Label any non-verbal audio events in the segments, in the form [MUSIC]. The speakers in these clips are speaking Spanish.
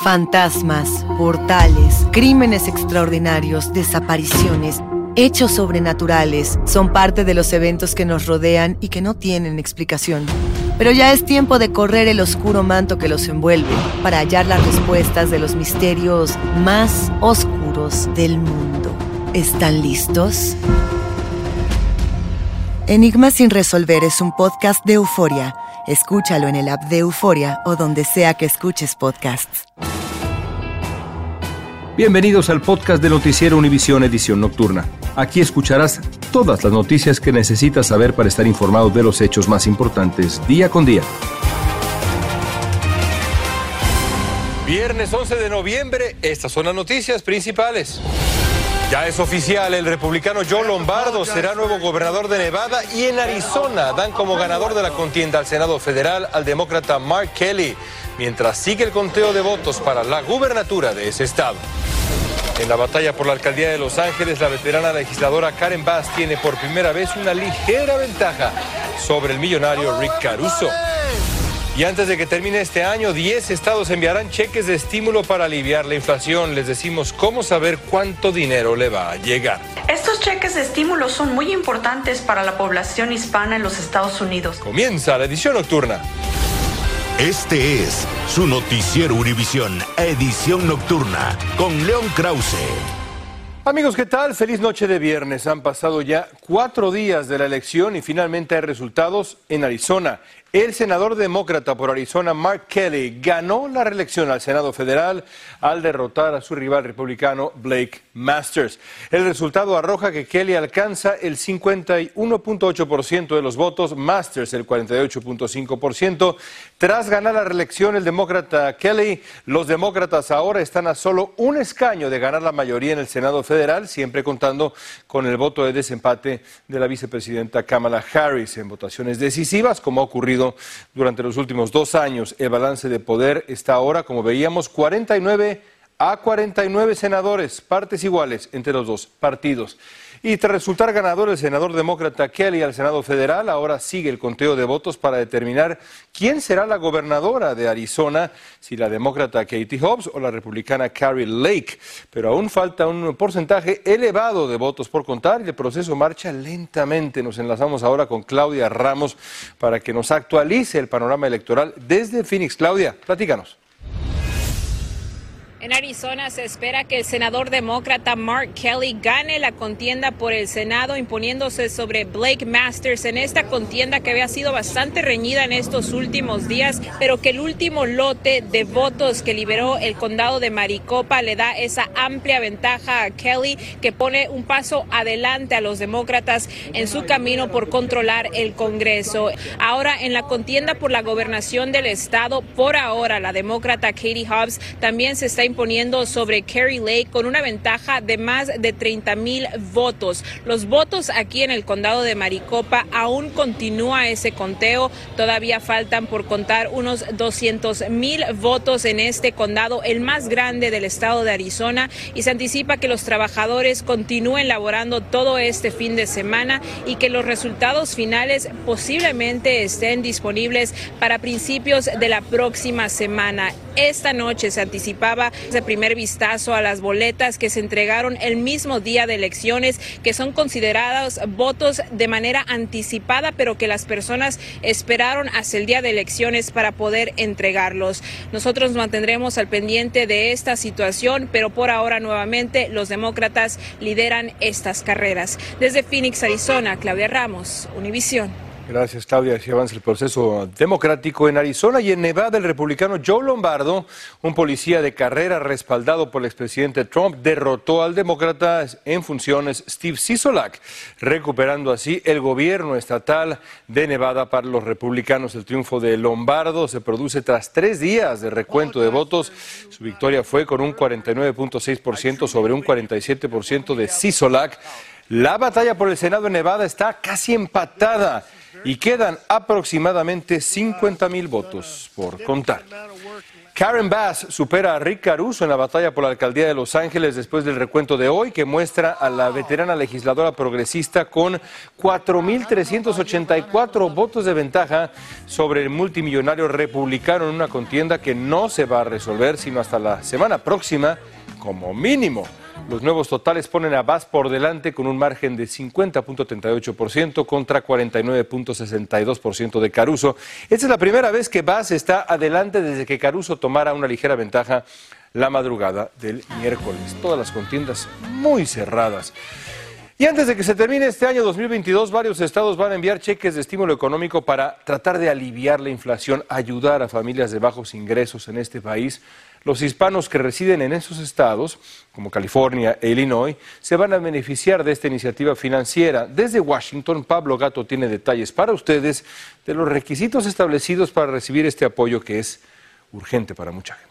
Fantasmas, portales, crímenes extraordinarios, desapariciones, hechos sobrenaturales son parte de los eventos que nos rodean y que no tienen explicación. Pero ya es tiempo de correr el oscuro manto que los envuelve para hallar las respuestas de los misterios más oscuros del mundo. ¿Están listos? Enigma sin resolver es un podcast de euforia. Escúchalo en el app de Euforia o donde sea que escuches podcasts. Bienvenidos al podcast de Noticiero Univisión Edición Nocturna. Aquí escucharás todas las noticias que necesitas saber para estar informado de los hechos más importantes día con día. Viernes 11 de noviembre, estas son las noticias principales. Ya es oficial, el republicano Joe Lombardo será nuevo gobernador de Nevada y en Arizona dan como ganador de la contienda al Senado federal al demócrata Mark Kelly, mientras sigue el conteo de votos para la gubernatura de ese estado. En la batalla por la alcaldía de Los Ángeles, la veterana legisladora Karen Bass tiene por primera vez una ligera ventaja sobre el millonario Rick Caruso. Y antes de que termine este año, 10 estados enviarán cheques de estímulo para aliviar la inflación. Les decimos cómo saber cuánto dinero le va a llegar. Estos cheques de estímulo son muy importantes para la población hispana en los Estados Unidos. Comienza la edición nocturna. Este es su noticiero Univisión, edición nocturna, con León Krause. Amigos, ¿qué tal? Feliz noche de viernes. Han pasado ya cuatro días de la elección y finalmente hay resultados en Arizona. El senador demócrata por Arizona, Mark Kelly, ganó la reelección al Senado federal al derrotar a su rival republicano, Blake Masters. El resultado arroja que Kelly alcanza el 51.8% de los votos, Masters el 48.5%. Tras ganar la reelección, el demócrata Kelly, los demócratas ahora están a solo un escaño de ganar la mayoría en el Senado federal, siempre contando con el voto de desempate de la vicepresidenta Kamala Harris en votaciones decisivas, como ha ocurrido durante los últimos dos años. El balance de poder está ahora, como veíamos, 49 a 49 senadores, partes iguales entre los dos partidos. Y tras resultar ganador el senador demócrata Kelly al Senado Federal, ahora sigue el conteo de votos para determinar quién será la gobernadora de Arizona, si la demócrata Katie Hobbs o la republicana Carrie Lake. Pero aún falta un porcentaje elevado de votos por contar y el proceso marcha lentamente. Nos enlazamos ahora con Claudia Ramos para que nos actualice el panorama electoral desde Phoenix. Claudia, platícanos. En Arizona se espera que el senador demócrata Mark Kelly gane la contienda por el Senado imponiéndose sobre Blake Masters en esta contienda que había sido bastante reñida en estos últimos días, pero que el último lote de votos que liberó el condado de Maricopa le da esa amplia ventaja a Kelly que pone un paso adelante a los demócratas en su camino por controlar el Congreso. Ahora en la contienda por la gobernación del estado, por ahora la demócrata Katie Hobbs también se está imponiendo sobre Kerry Lake con una ventaja de más de 30 mil votos. Los votos aquí en el condado de Maricopa aún continúa ese conteo. Todavía faltan por contar unos 200 mil votos en este condado, el más grande del estado de Arizona, y se anticipa que los trabajadores continúen laborando todo este fin de semana y que los resultados finales posiblemente estén disponibles para principios de la próxima semana. Esta noche se anticipaba ese primer vistazo a las boletas que se entregaron el mismo día de elecciones, que son considerados votos de manera anticipada, pero que las personas esperaron hasta el día de elecciones para poder entregarlos. Nosotros mantendremos al pendiente de esta situación, pero por ahora nuevamente los demócratas lideran estas carreras. Desde Phoenix, Arizona, Claudia Ramos, Univisión. Gracias, Claudia. Así avanza el proceso democrático en Arizona y en Nevada. El republicano Joe Lombardo, un policía de carrera respaldado por el expresidente Trump, derrotó al demócrata en funciones Steve Sisolak, recuperando así el gobierno estatal de Nevada para los republicanos. El triunfo de Lombardo se produce tras tres días de recuento de votos. Su victoria fue con un 49.6% sobre un 47% de Sisolak. La batalla por el Senado en Nevada está casi empatada y quedan aproximadamente 50 mil votos por contar. Karen Bass supera a Rick Caruso en la batalla por la alcaldía de Los Ángeles después del recuento de hoy que muestra a la veterana legisladora progresista con 4.384 votos de ventaja sobre el multimillonario republicano en una contienda que no se va a resolver sino hasta la semana próxima como mínimo. Los nuevos totales ponen a Bass por delante con un margen de 50.38% contra 49.62% de Caruso. Esta es la primera vez que Bass está adelante desde que Caruso tomara una ligera ventaja la madrugada del miércoles. Todas las contiendas muy cerradas. Y antes de que se termine este año 2022, varios estados van a enviar cheques de estímulo económico para tratar de aliviar la inflación, ayudar a familias de bajos ingresos en este país. Los hispanos que residen en esos estados, como California e Illinois, se van a beneficiar de esta iniciativa financiera. Desde Washington, Pablo Gato tiene detalles para ustedes de los requisitos establecidos para recibir este apoyo que es urgente para mucha gente.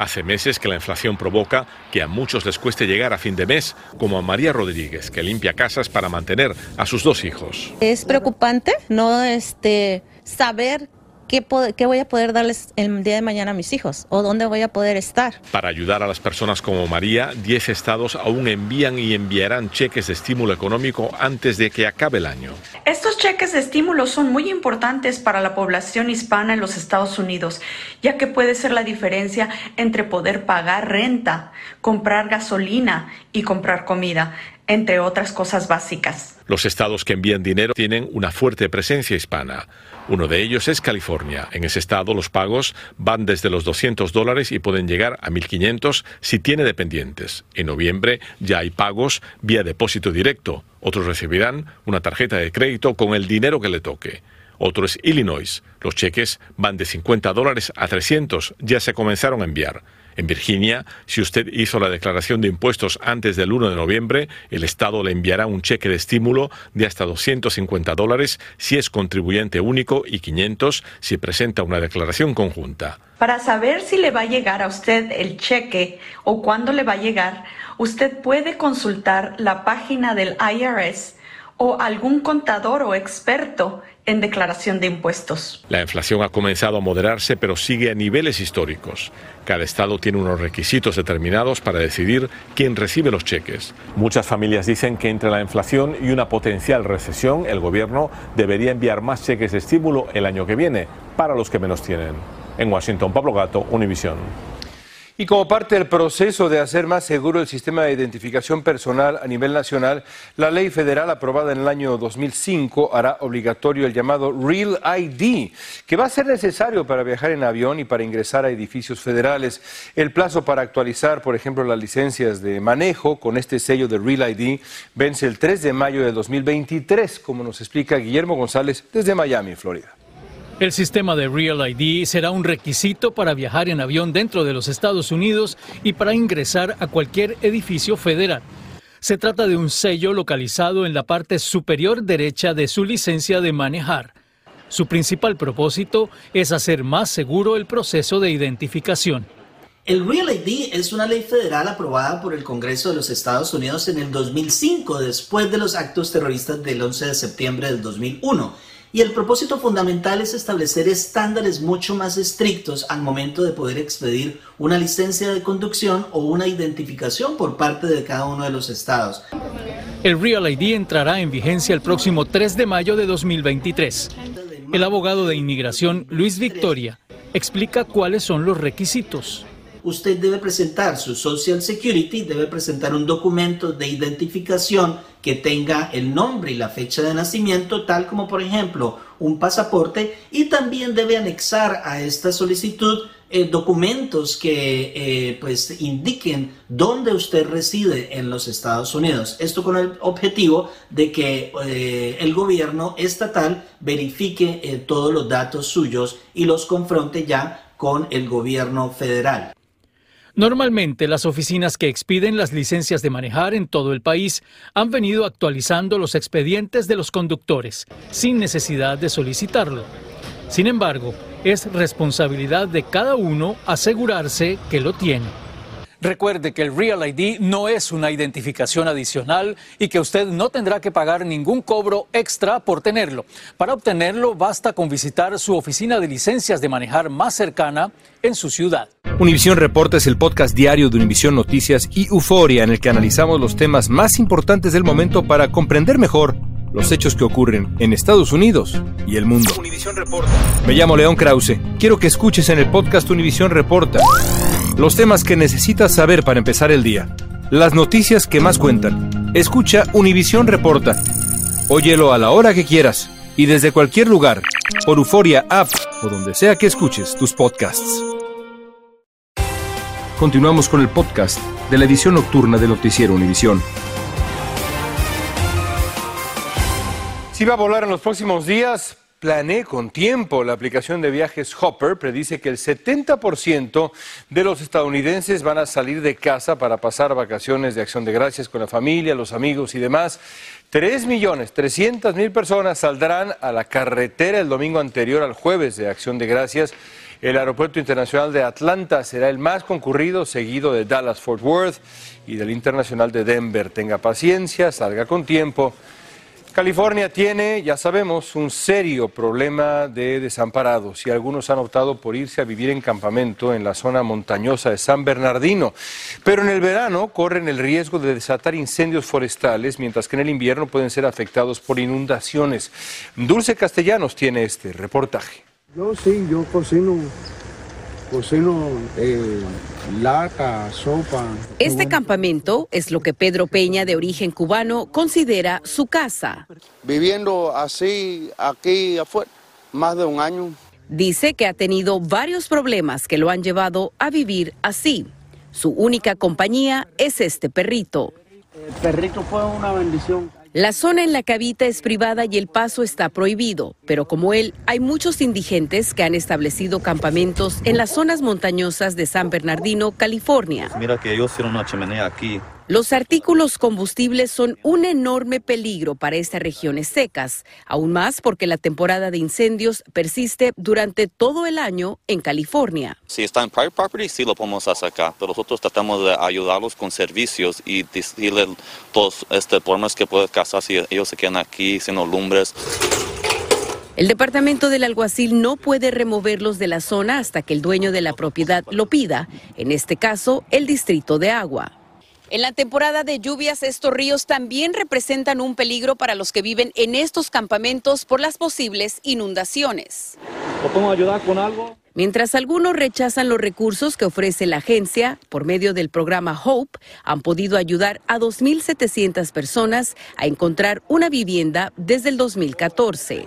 Hace meses que la inflación provoca que a muchos les cueste llegar a fin de mes, como a María Rodríguez, que limpia casas para mantener a sus dos hijos. Es preocupante no este, saber ¿qué, voy a poder darles el día de mañana a mis hijos? ¿O dónde voy a poder estar? Para ayudar a las personas como María, 10 estados aún envían y enviarán cheques de estímulo económico antes de que acabe el año. Estos cheques de estímulo son muy importantes para la población hispana en los Estados Unidos, ya que puede ser la diferencia entre poder pagar renta, comprar gasolina y comprar comida entre otras cosas básicas. Los estados que envían dinero tienen una fuerte presencia hispana. Uno de ellos es California. En ese estado los pagos van desde los 200 dólares y pueden llegar a 1.500 si tiene dependientes. En noviembre ya hay pagos vía depósito directo. Otros recibirán una tarjeta de crédito con el dinero que le toque. Otro es Illinois. Los cheques van de 50 dólares a 300. Ya se comenzaron a enviar. En Virginia, si usted hizo la declaración de impuestos antes del 1 de noviembre, el Estado le enviará un cheque de estímulo de hasta 250 dólares si es contribuyente único y 500 si presenta una declaración conjunta. Para saber si le va a llegar a usted el cheque o cuándo le va a llegar, usted puede consultar la página del IRS o algún contador o experto en declaración de impuestos. La inflación ha comenzado a moderarse, pero sigue a niveles históricos. Cada estado tiene unos requisitos determinados para decidir quién recibe los cheques. Muchas familias dicen que entre la inflación y una potencial recesión, el gobierno debería enviar más cheques de estímulo el año que viene para los que menos tienen. En Washington, Pablo Gato, Univisión. Y como parte del proceso de hacer más seguro el sistema de identificación personal a nivel nacional, la ley federal aprobada en el año 2005 hará obligatorio el llamado Real ID, que va a ser necesario para viajar en avión y para ingresar a edificios federales. El plazo para actualizar, por ejemplo, las licencias de manejo con este sello de Real ID vence el 3 de mayo de 2023, como nos explica Guillermo González desde Miami, Florida. El sistema de Real ID será un requisito para viajar en avión dentro de los Estados Unidos y para ingresar a cualquier edificio federal. Se trata de un sello localizado en la parte superior derecha de su licencia de manejar. Su principal propósito es hacer más seguro el proceso de identificación. El Real ID es una ley federal aprobada por el Congreso de los Estados Unidos en el 2005, después de los actos terroristas del 11 de septiembre del 2001 y el propósito fundamental es establecer estándares mucho más estrictos al momento de poder expedir una licencia de conducción o una identificación por parte de cada uno de los estados. El Real ID entrará en vigencia el próximo 3 de mayo de 2023. El abogado de inmigración Luis Victoria explica cuáles son los requisitos usted debe presentar su Social Security, debe presentar un documento de identificación que tenga el nombre y la fecha de nacimiento, tal como por ejemplo un pasaporte, y también debe anexar a esta solicitud eh, documentos que eh, pues indiquen dónde usted reside en los Estados Unidos. Esto con el objetivo de que eh, el gobierno estatal verifique todos los datos suyos y los confronte ya con el gobierno federal. Normalmente las oficinas que expiden las licencias de manejar en todo el país han venido actualizando los expedientes de los conductores sin necesidad de solicitarlo. Sin embargo, es responsabilidad de cada uno asegurarse que lo tiene. Recuerde que el Real ID no es una identificación adicional y que usted no tendrá que pagar ningún cobro extra por tenerlo. Para obtenerlo basta con visitar su oficina de licencias de manejar más cercana en su ciudad. Univisión Reporta es el podcast diario de Univisión Noticias y Euforia en el que analizamos los temas más importantes del momento para comprender mejor los hechos que ocurren en Estados Unidos y el mundo. Reporta. Me llamo León Krause. Quiero que escuches en el podcast Univisión Reporta los temas que necesitas saber para empezar el día. Las noticias que más cuentan. Escucha Univisión Reporta. Óyelo a la hora que quieras y desde cualquier lugar por Euforia App o donde sea que escuches tus podcasts. Continuamos con el podcast de la edición nocturna de Noticiero Univisión. Si va a volar en los próximos días, Plané con tiempo. La aplicación de viajes Hopper predice que el 70% de los estadounidenses van a salir de casa para pasar vacaciones de acción de gracias con la familia, los amigos y demás. 3 millones 300 mil personas saldrán a la carretera el domingo anterior al jueves de acción de gracias. El aeropuerto internacional de Atlanta será el más concurrido, seguido de Dallas Fort Worth y del internacional de Denver. Tenga paciencia, salga con tiempo. California tiene, ya sabemos, un serio problema de desamparados y algunos han optado por irse a vivir en campamento en la zona montañosa de San Bernardino. Pero en el verano corren el riesgo de desatar incendios forestales, mientras que en el invierno pueden ser afectados por inundaciones. Dulce Castellanos tiene este reportaje. Yo sí, yo cocino cocino eh, lata, sopa. Este campamento es lo que Pedro Peña, de origen cubano, considera su casa. Viviendo así aquí afuera, más de un año. Dice que ha tenido varios problemas que lo han llevado a vivir así. Su única compañía es este perrito. El perrito fue una bendición. La zona en la que habita es privada y el paso está prohibido, pero como él, hay muchos indigentes que han establecido campamentos en las zonas montañosas de San Bernardino, California. Mira que ellos hicieron una chimenea aquí los artículos combustibles son un enorme peligro para estas regiones secas, aún más porque la temporada de incendios persiste durante todo el año en California. Si está en private property, sí lo podemos hacer acá, pero nosotros tratamos de ayudarlos con servicios y decirles todos este problemas que pueden causar si ellos se quedan aquí siendo lumbres. El departamento del alguacil no puede removerlos de la zona hasta que el dueño de la propiedad lo pida, en este caso el distrito de agua. En la temporada de lluvias, estos ríos también representan un peligro para los que viven en estos campamentos por las posibles inundaciones. ¿Podemos ayudar con algo? Mientras algunos rechazan los recursos que ofrece la agencia, por medio del programa Hope, han podido ayudar a 2.700 personas a encontrar una vivienda desde el 2014.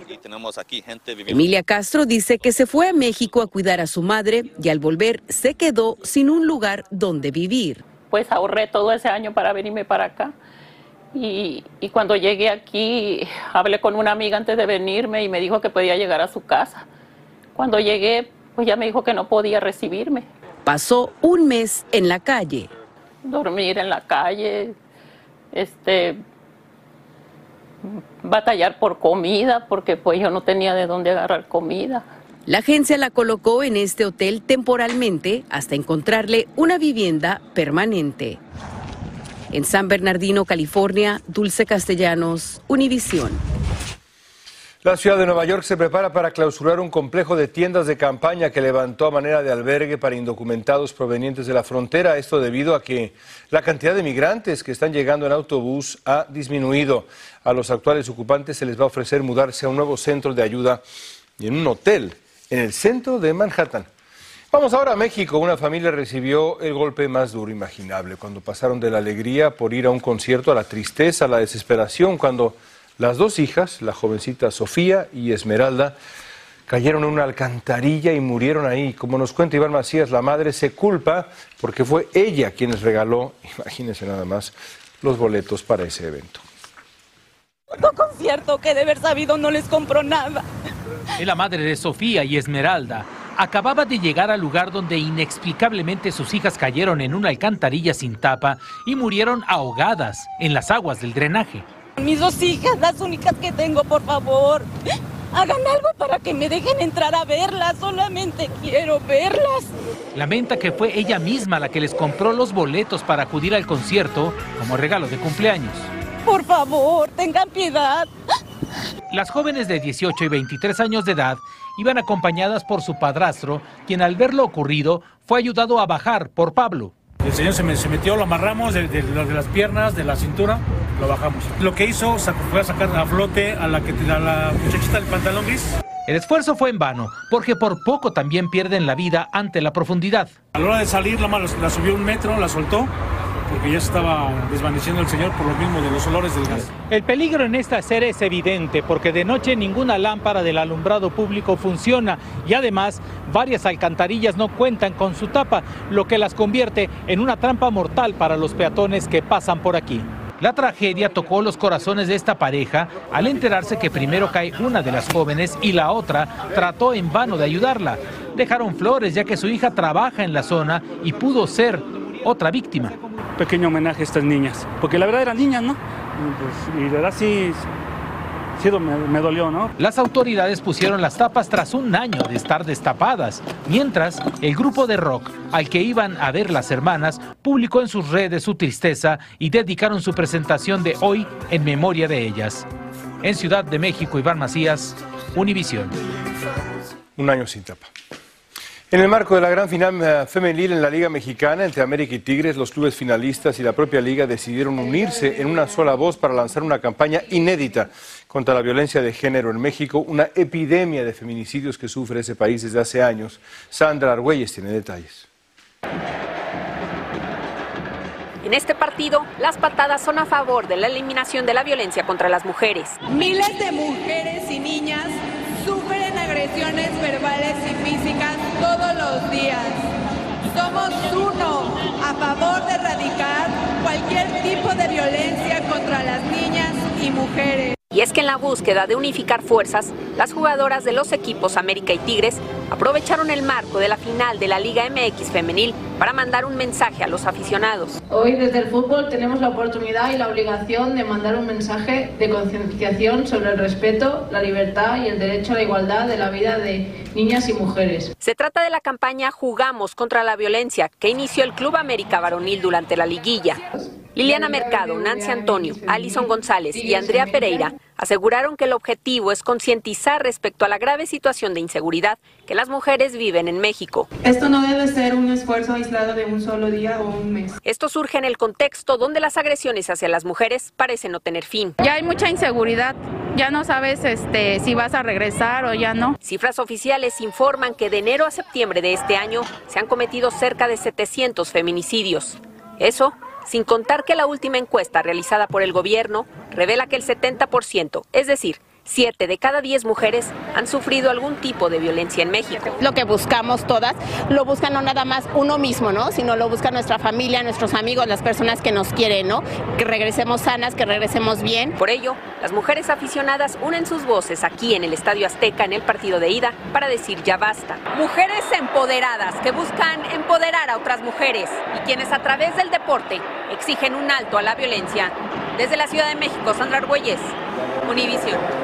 Emilia Castro dice que se fue a México a cuidar a su madre y al volver se quedó sin un lugar donde vivir pues ahorré todo ese año para venirme para acá. Y, cuando llegué aquí, hablé con una amiga antes de venirme y me dijo que podía llegar a su casa. Cuando llegué, pues ya me dijo que no podía recibirme. Pasó un mes en la calle. Dormir en la calle, este, batallar por comida, porque pues yo no tenía de dónde agarrar comida. La agencia la colocó en este hotel temporalmente hasta encontrarle una vivienda permanente. En San Bernardino, California, Dulce Castellanos, Univisión. La ciudad de Nueva York se prepara para clausurar un complejo de tiendas de campaña que levantó a manera de albergue para indocumentados provenientes de la frontera. Esto debido a que la cantidad de migrantes que están llegando en autobús ha disminuido. A los actuales ocupantes se les va a ofrecer mudarse a un nuevo centro de ayuda y en un hotel en el centro de Manhattan. Vamos ahora a México. Una familia recibió el golpe más duro imaginable cuando pasaron de la alegría por ir a un concierto a la tristeza, a la desesperación, cuando las dos hijas, la jovencita Sofía y Esmeralda, cayeron en una alcantarilla y murieron ahí. Como nos cuenta Iván Macías, la madre se culpa porque fue ella quien les regaló, [LAUGHS] imagínense nada más, los boletos para ese evento. Un concierto que de haber sabido no les compró nada. Es la madre de Sofía y Esmeralda. Acababa de llegar al lugar donde inexplicablemente sus hijas cayeron en una alcantarilla sin tapa y murieron ahogadas en las aguas del drenaje. Mis dos hijas, las únicas que tengo, por favor. Hagan algo para que me dejen entrar a verlas. Solamente quiero verlas. Lamenta que fue ella misma la que les compró los boletos para acudir al concierto como regalo de cumpleaños. Por favor, tengan piedad. Las jóvenes de 18 y 23 años de edad iban acompañadas por su padrastro, quien al ver lo ocurrido fue ayudado a bajar por Pablo. El señor se, me- se metió, lo amarramos de, de- de las piernas, de la cintura, lo bajamos. Lo que hizo sacó- fue a sacar a flote a la, que, a la muchachita del pantalón gris. El esfuerzo fue en vano, porque por poco también pierden la vida ante la profundidad. A la hora de salir, la, la subió un metro, la soltó, porque ya se estaba desvaneciendo el señor por lo mismo de los olores del gas. El peligro en esta serie es evidente porque de noche ninguna lámpara del alumbrado público funciona y además varias alcantarillas no cuentan con su tapa, lo que las convierte en una trampa mortal para los peatones que pasan por aquí. La tragedia tocó los corazones de esta pareja al enterarse que primero cae una de las jóvenes y la otra trató en vano de ayudarla. Dejaron flores ya que su hija trabaja en la zona y pudo ser otra víctima. Pequeño homenaje a estas niñas, porque la verdad eran niñas, ¿no? Y, pues, y la verdad sí, sí me, me dolió, ¿no? Las autoridades pusieron las tapas tras un año de estar destapadas, mientras el grupo de rock al que iban a ver las hermanas publicó en sus redes su tristeza y dedicaron su presentación de hoy en memoria de ellas. En Ciudad de México, Iván Macías, Univisión. Un año sin tapa. En el marco de la gran final eh, femenil en la Liga Mexicana entre América y Tigres, los clubes finalistas y la propia liga decidieron unirse en una sola voz para lanzar una campaña inédita contra la violencia de género en México, una epidemia de feminicidios que sufre ese país desde hace años. Sandra Argüelles tiene detalles. En este partido, las patadas son a favor de la eliminación de la violencia contra las mujeres. Miles de mujeres y niñas sufren agresiones verbales y físicas todos los días. Somos uno a favor de erradicar cualquier tipo de violencia contra las niñas y mujeres. Es que en la búsqueda de unificar fuerzas, las jugadoras de los equipos América y Tigres aprovecharon el marco de la final de la Liga MX femenil para mandar un mensaje a los aficionados. Hoy desde el fútbol tenemos la oportunidad y la obligación de mandar un mensaje de concienciación sobre el respeto, la libertad y el derecho a la igualdad de la vida de niñas y mujeres. Se trata de la campaña Jugamos contra la violencia que inició el Club América Varonil durante la liguilla. Liliana Mercado, Nancy Antonio, Alison González y Andrea Pereira aseguraron que el objetivo es concientizar respecto a la grave situación de inseguridad que las mujeres viven en México. Esto no debe ser un esfuerzo aislado de un solo día o un mes. Esto surge en el contexto donde las agresiones hacia las mujeres parecen no tener fin. Ya hay mucha inseguridad, ya no sabes este, si vas a regresar o ya no. Cifras oficiales informan que de enero a septiembre de este año se han cometido cerca de 700 feminicidios. Eso sin contar que la última encuesta realizada por el gobierno revela que el 70%, es decir, 7 de cada 10 mujeres han sufrido algún tipo de violencia en México. Lo que buscamos todas, lo buscan no nada más uno mismo, ¿no? Sino lo busca nuestra familia, nuestros amigos, las personas que nos quieren, ¿no? Que regresemos sanas, que regresemos bien. Por ello, las mujeres aficionadas unen sus voces aquí en el Estadio Azteca en el partido de ida para decir ya basta. Mujeres empoderadas que buscan empoderar a otras mujeres y quienes a través del deporte exigen un alto a la violencia. Desde la Ciudad de México, Sandra Argüelles, Univisión.